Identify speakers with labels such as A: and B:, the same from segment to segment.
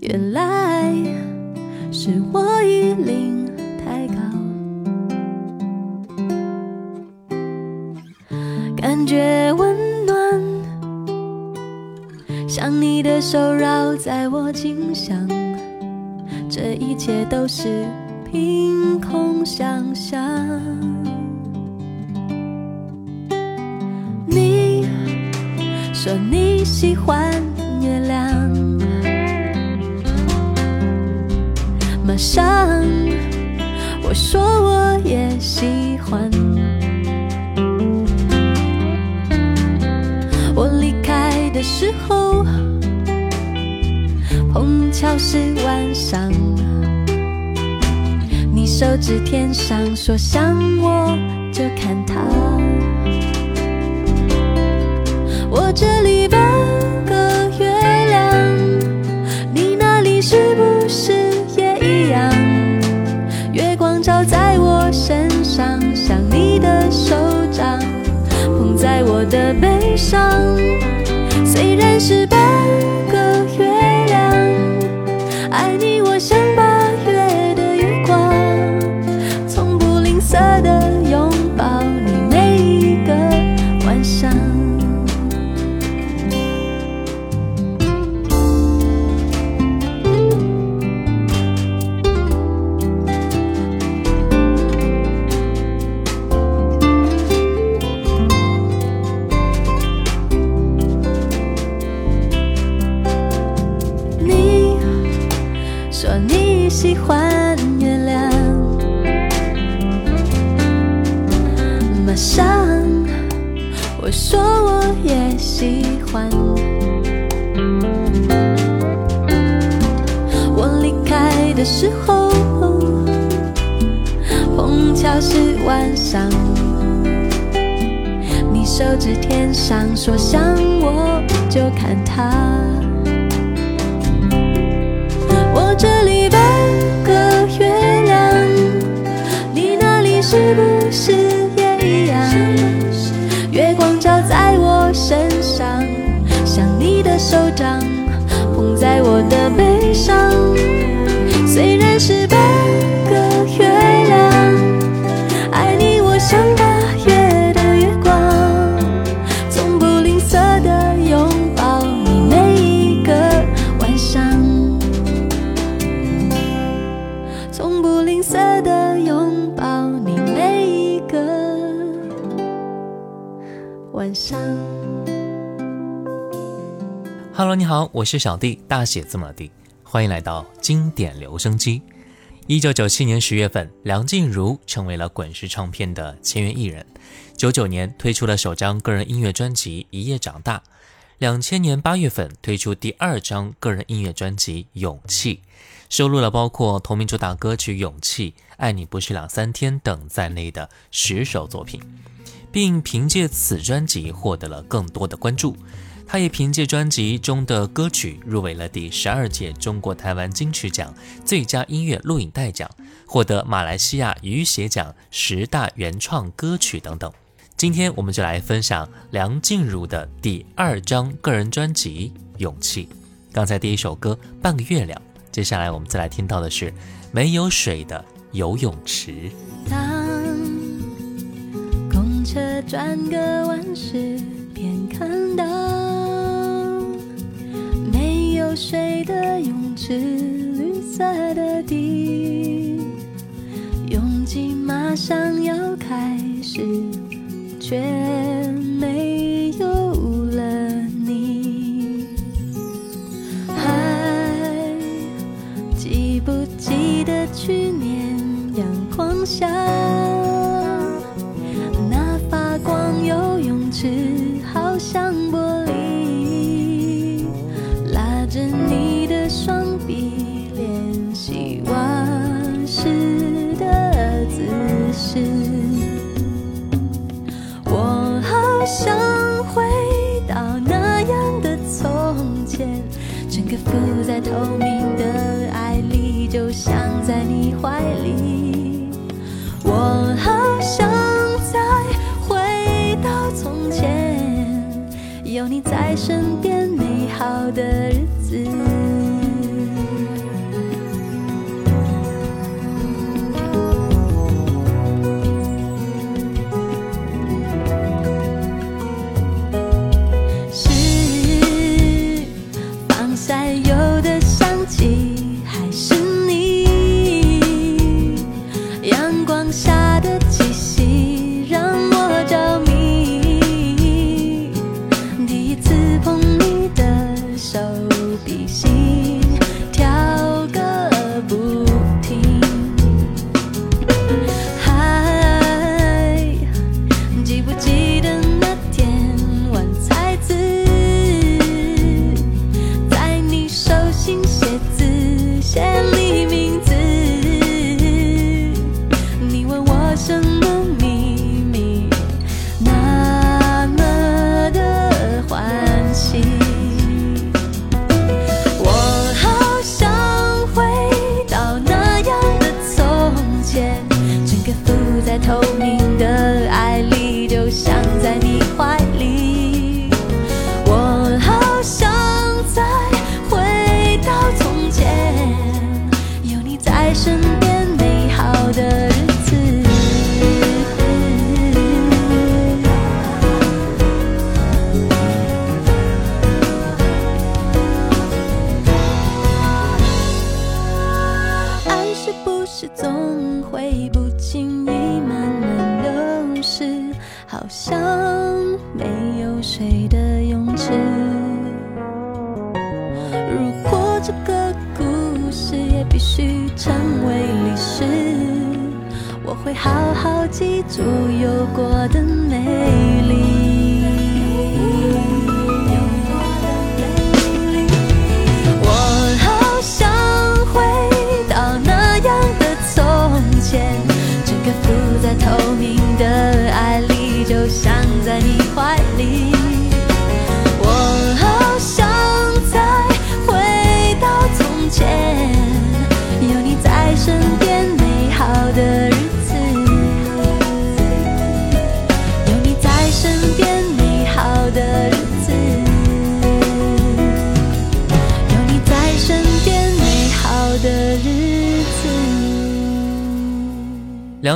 A: 原来是我衣领太高，感觉温暖，像你的手绕在我颈项，这一切都是凭空想象。你说你喜欢上我说我也喜欢。我离开的时候，碰巧是晚上，你手指天上说想我就看他。我这里上。说想我就看他。我这里半个月亮，你那里是不是你
B: 好，我是小弟，大写字母的弟，欢迎来到经典留声机。一九九七年十月份，梁静茹成为了滚石唱片的签约艺人。九九年推出了首张个人音乐专辑《一夜长大》，两千年八月份推出第二张个人音乐专辑《勇气》，收录了包括同名主打歌曲《勇气》《爱你不是两三天》等在内的十首作品，并凭借此专辑获得了更多的关注。他也凭借专辑中的歌曲入围了第十二届中国台湾金曲奖最佳音乐录影带奖，获得马来西亚雨写奖十大原创歌曲等等。今天我们就来分享梁静茹的第二张个人专辑《勇气》。刚才第一首歌《半个月亮》，接下来我们再来听到的是没有水的游泳池。
A: 当公车转个弯时，便看到水的泳池绿色的地拥挤马上要开始却没有了你。还记不记得去年阳光下在透明的爱里，就像在你怀里。我好想再回到从前，有你在身边，美好的日子。身边，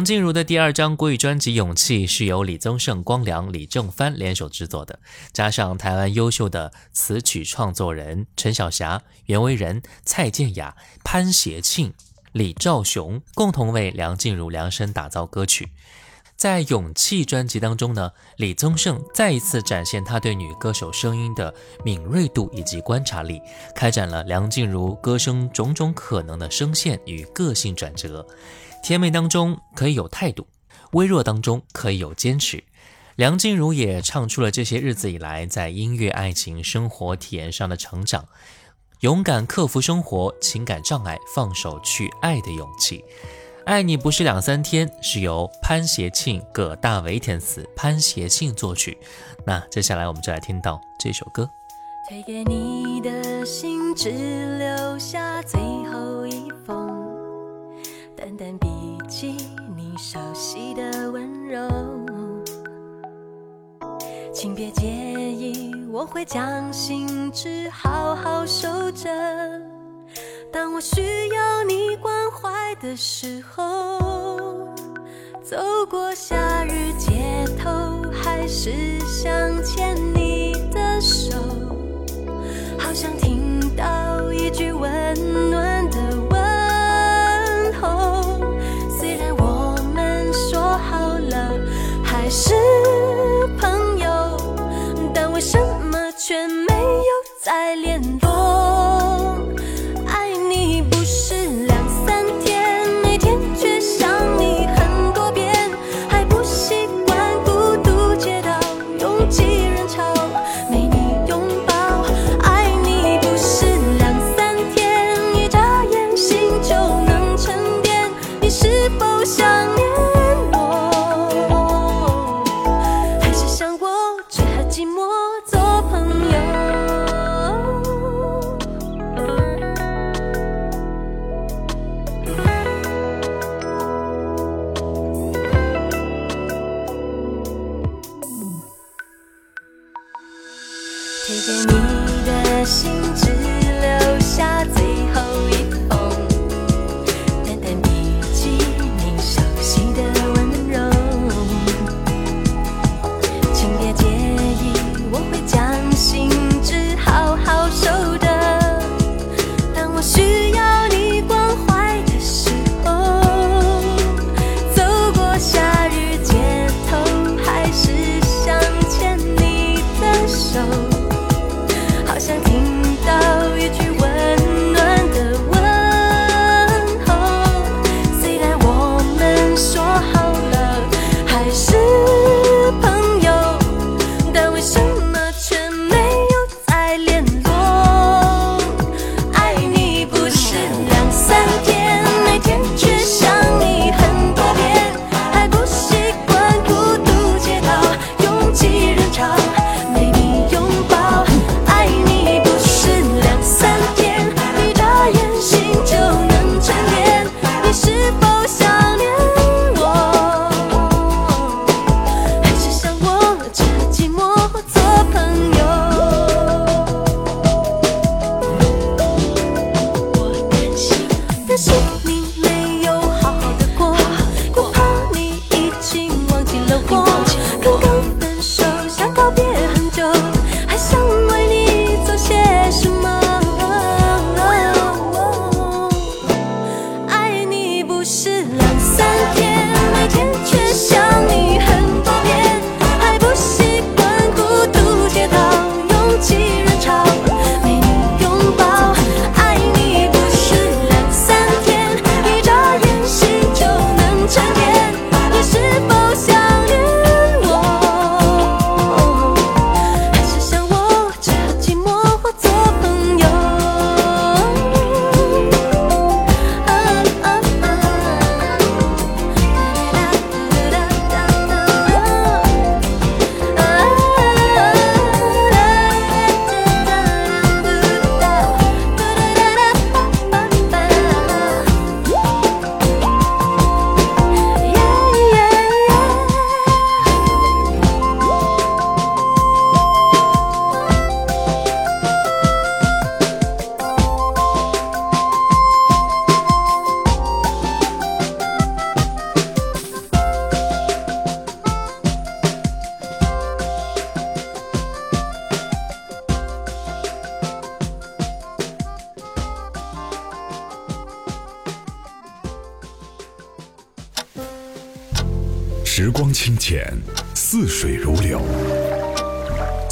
B: 梁静茹的第二张国语专辑《勇气》是由李宗盛、光良、李正帆联手制作的，加上台湾优秀的词曲创作人陈小霞、袁惟仁、蔡健雅、潘协庆、李兆雄共同为梁静茹量身打造歌曲。在《勇气》专辑当中呢，李宗盛再一次展现他对女歌手声音的敏锐度以及观察力，开展了梁静茹歌声种种可能的声线与个性转折。甜美当中可以有态度，微弱当中可以有坚持。梁静茹也唱出了这些日子以来在音乐、爱情、生活体验上的成长，勇敢克服生活情感障碍，放手去爱的勇气。爱你不是两三天是由潘协庆、葛大为填词，潘协庆作曲。那接下来我们就来听到这首歌。
A: 推给你的信，只留下最后，淡淡笔记你熟悉的温柔。请别介意，我会将信纸好好收着。当我需要你关怀的时候，走过夏日街头，还是想牵你的手。好想听到一句温暖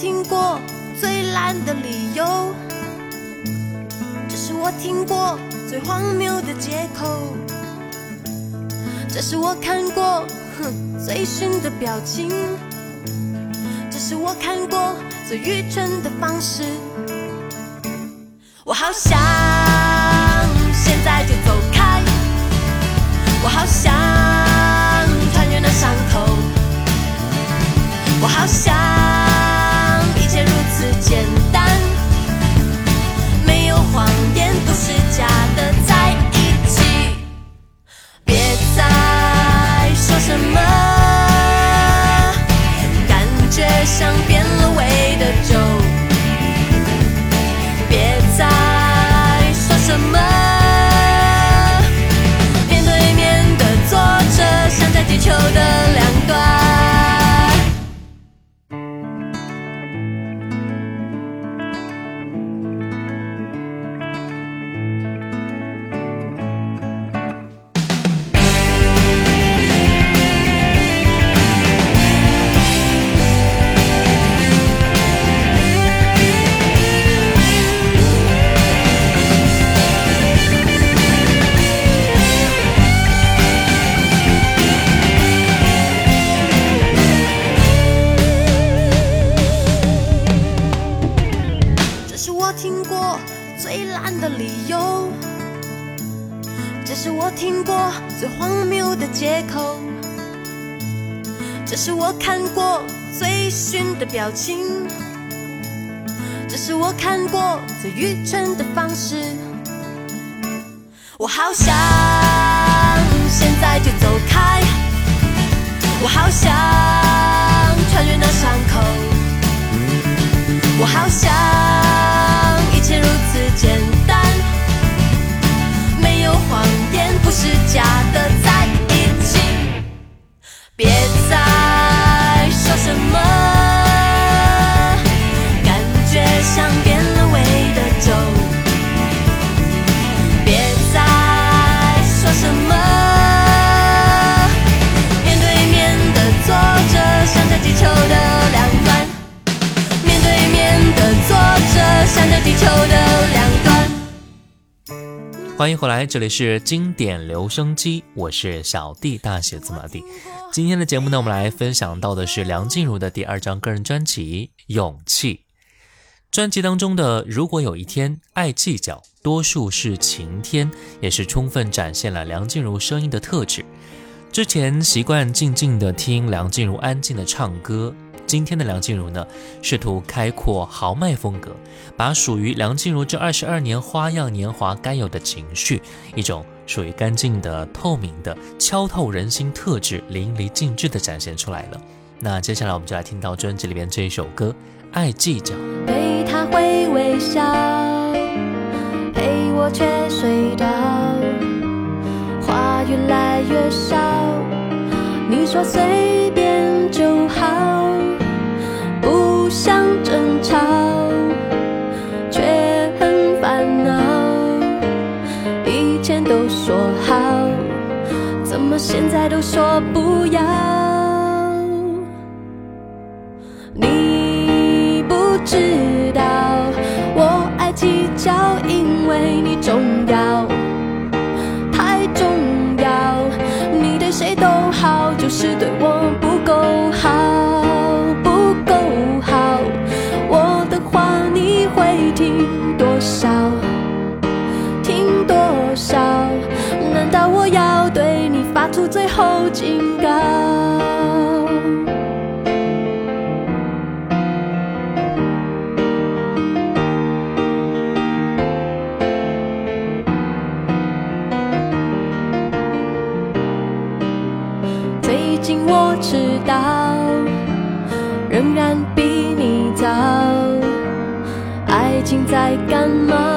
A: 听过最烂的理由，这是我听过最荒谬的借口，这是我看过哼最逊的表情，这是我看过最愚蠢的方式，我好想。表情，这是我看过最愚蠢的方式。我好想现在就走
B: 欢迎回来，这里是经典留声机，我是小弟，大写字母弟。今天的节目呢，我们来分享到的是梁静茹的第二张个人专辑《勇气》。专辑当中的“如果有一天爱计较，多数是晴天”，也是充分展现了梁静茹声音的特质。之前习惯静静的听梁静茹安静的唱歌，今天的梁静茹呢，试图开阔豪迈风格，把属于梁静茹这二十二年花样年华该有的情绪，一种属于干净的、透明的、敲透人心特质，淋漓尽致的展现出来了。那接下来我们就来听到专辑里边这一首歌《爱计较》。
A: 对他会微笑，陪我却睡着，话越来越少。你说随便就好，说不要？后警告？最近我知道，仍然比你早。爱情在干嘛，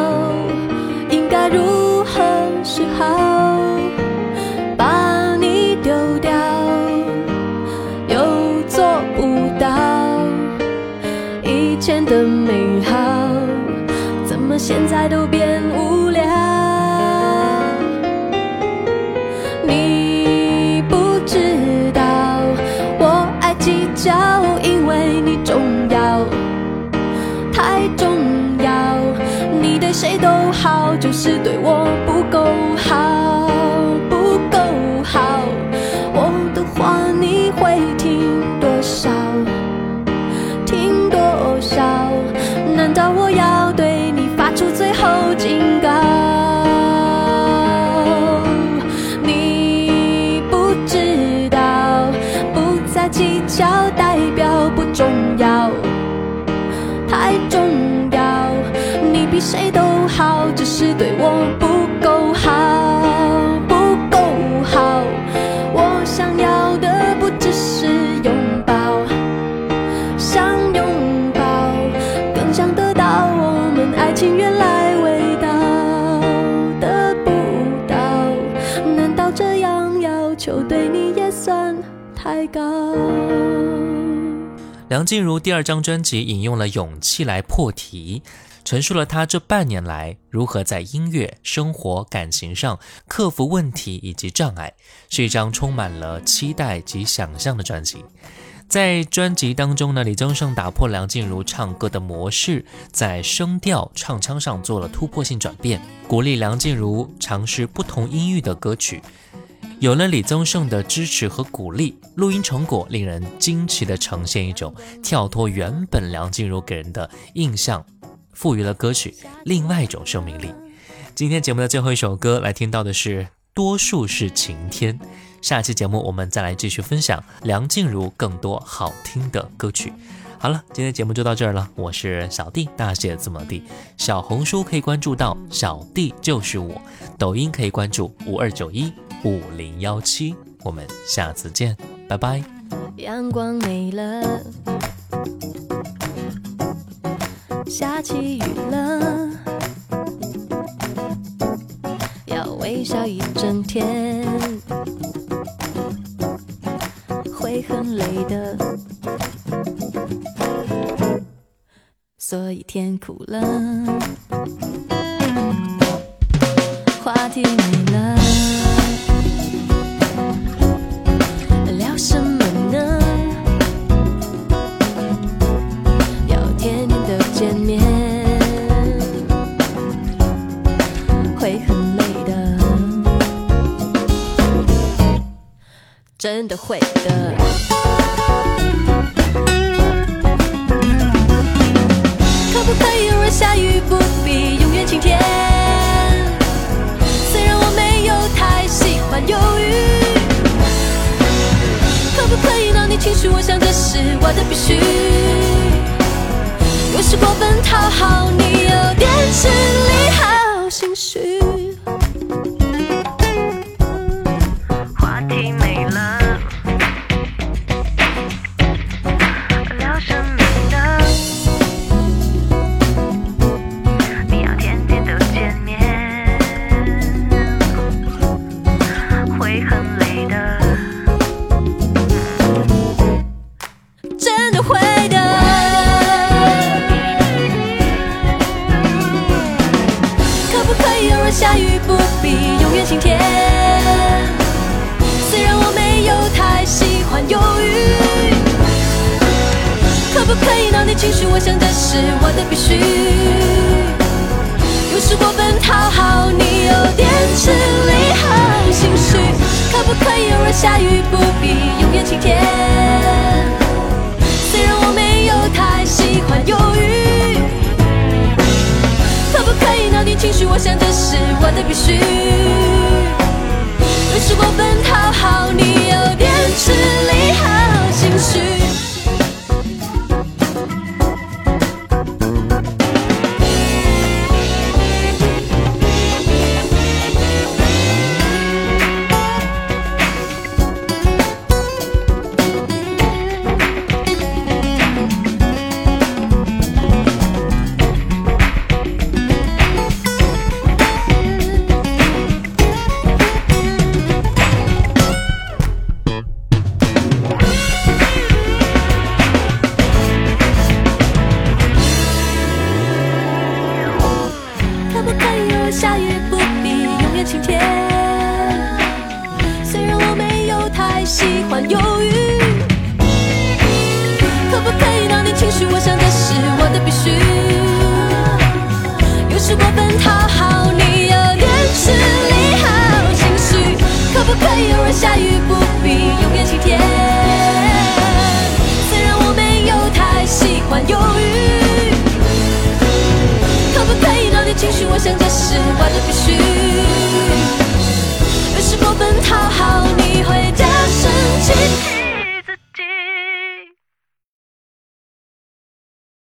A: 谁都好，就是对我不够求对你也算太高？
B: 梁静茹第二张专辑引用了勇气来破题，陈述了她这半年来如何在音乐、生活、感情上克服问题以及障碍，是一张充满了期待及想象的专辑。在专辑当中呢，李宗盛打破梁静茹唱歌的模式，在声调、唱腔上做了突破性转变，鼓励梁静茹尝试不同音域的歌曲。有了李宗盛的支持和鼓励，录音成果令人惊奇地呈现一种跳脱原本梁静茹给人的印象，赋予了歌曲另外一种生命力。今天节目的最后一首歌，来听到的是《多数是晴天》。下期节目我们再来继续分享梁静茹更多好听的歌曲。好了，今天节目就到这儿了。我是小弟，大写字母 D。小红书可以关注到小弟就是我，抖音可以关注五二九一五零幺七。我们下次见，拜拜。
A: 阳光没了，下起雨了，要微笑一整天，会很累的，所以天哭了，话题没了。会的。可不可以偶尔下雨，不必永远晴天？虽然我没有太喜欢忧郁。可不可以让你情绪？我想这是我的必须。有时过分讨好你，有点吃力，